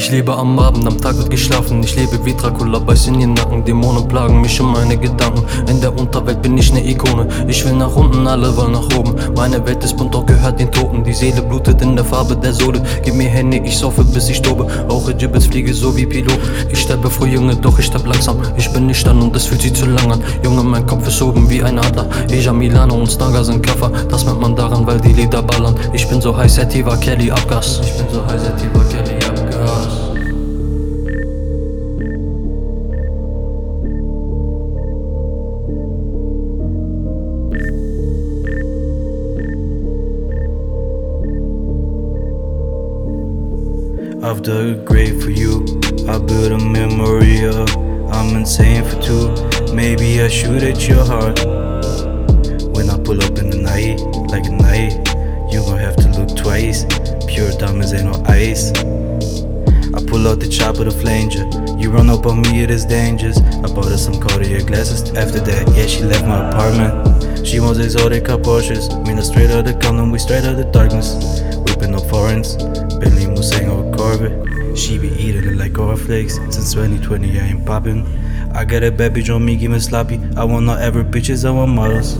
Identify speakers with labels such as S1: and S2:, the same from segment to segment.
S1: Ich lebe am Abend, am Tag wird geschlafen. Ich lebe wie Dracula, beiß in den Nacken. Dämonen plagen mich um meine Gedanken. In der Unterwelt bin ich ne Ikone. Ich will nach unten, alle wollen nach oben. Meine Welt ist bunt, doch gehört den Toten. Die Seele blutet in der Farbe der Sohle. Gib mir Hände, ich saufe, bis ich tobe. Rauche Gibbets, fliege so wie Pilot. Ich sterbe früh, Junge, doch ich sterb langsam. Ich bin nicht an und es fühlt sich zu lang an. Junge, mein Kopf ist oben wie ein Adler. Eja, Milano und Staga sind Kaffer. Das merkt man daran, weil die Lieder ballern. Ich bin so heiß, Sativa, Kelly, Abgas. Ich bin so heiß, Sativa, Kelly, Abgas.
S2: dug a grave for you, I built a memory. I'm insane for two. Maybe I shoot at your heart. When I pull up in the night, like a night, you gon' have to look twice. Pure diamonds ain't no ice. I pull out the chopper the flanger. You run up on me, it is dangerous. I bought her some Cartier glasses. After that, yeah, she left my apartment. She wants exotic car Porsches. Me not straight out the condom, we straight out the darkness. Whipping up foreigns. Bentley Mustang or Corvette. She be eating it like cornflakes. Since 2020, I ain't popping. I got a bad bitch on me, give me sloppy. I want not ever bitches, I want models.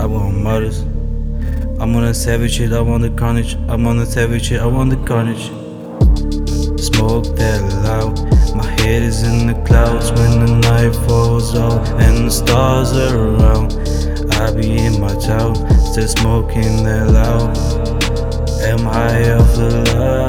S2: I want models. I'm on a savage shit, I want the carnage. I'm on a savage shit, I want the carnage. Smoke that loud. My head is in the clouds when the night falls out and the stars are around. I be in my town, still smoking that loud. Am I off the love.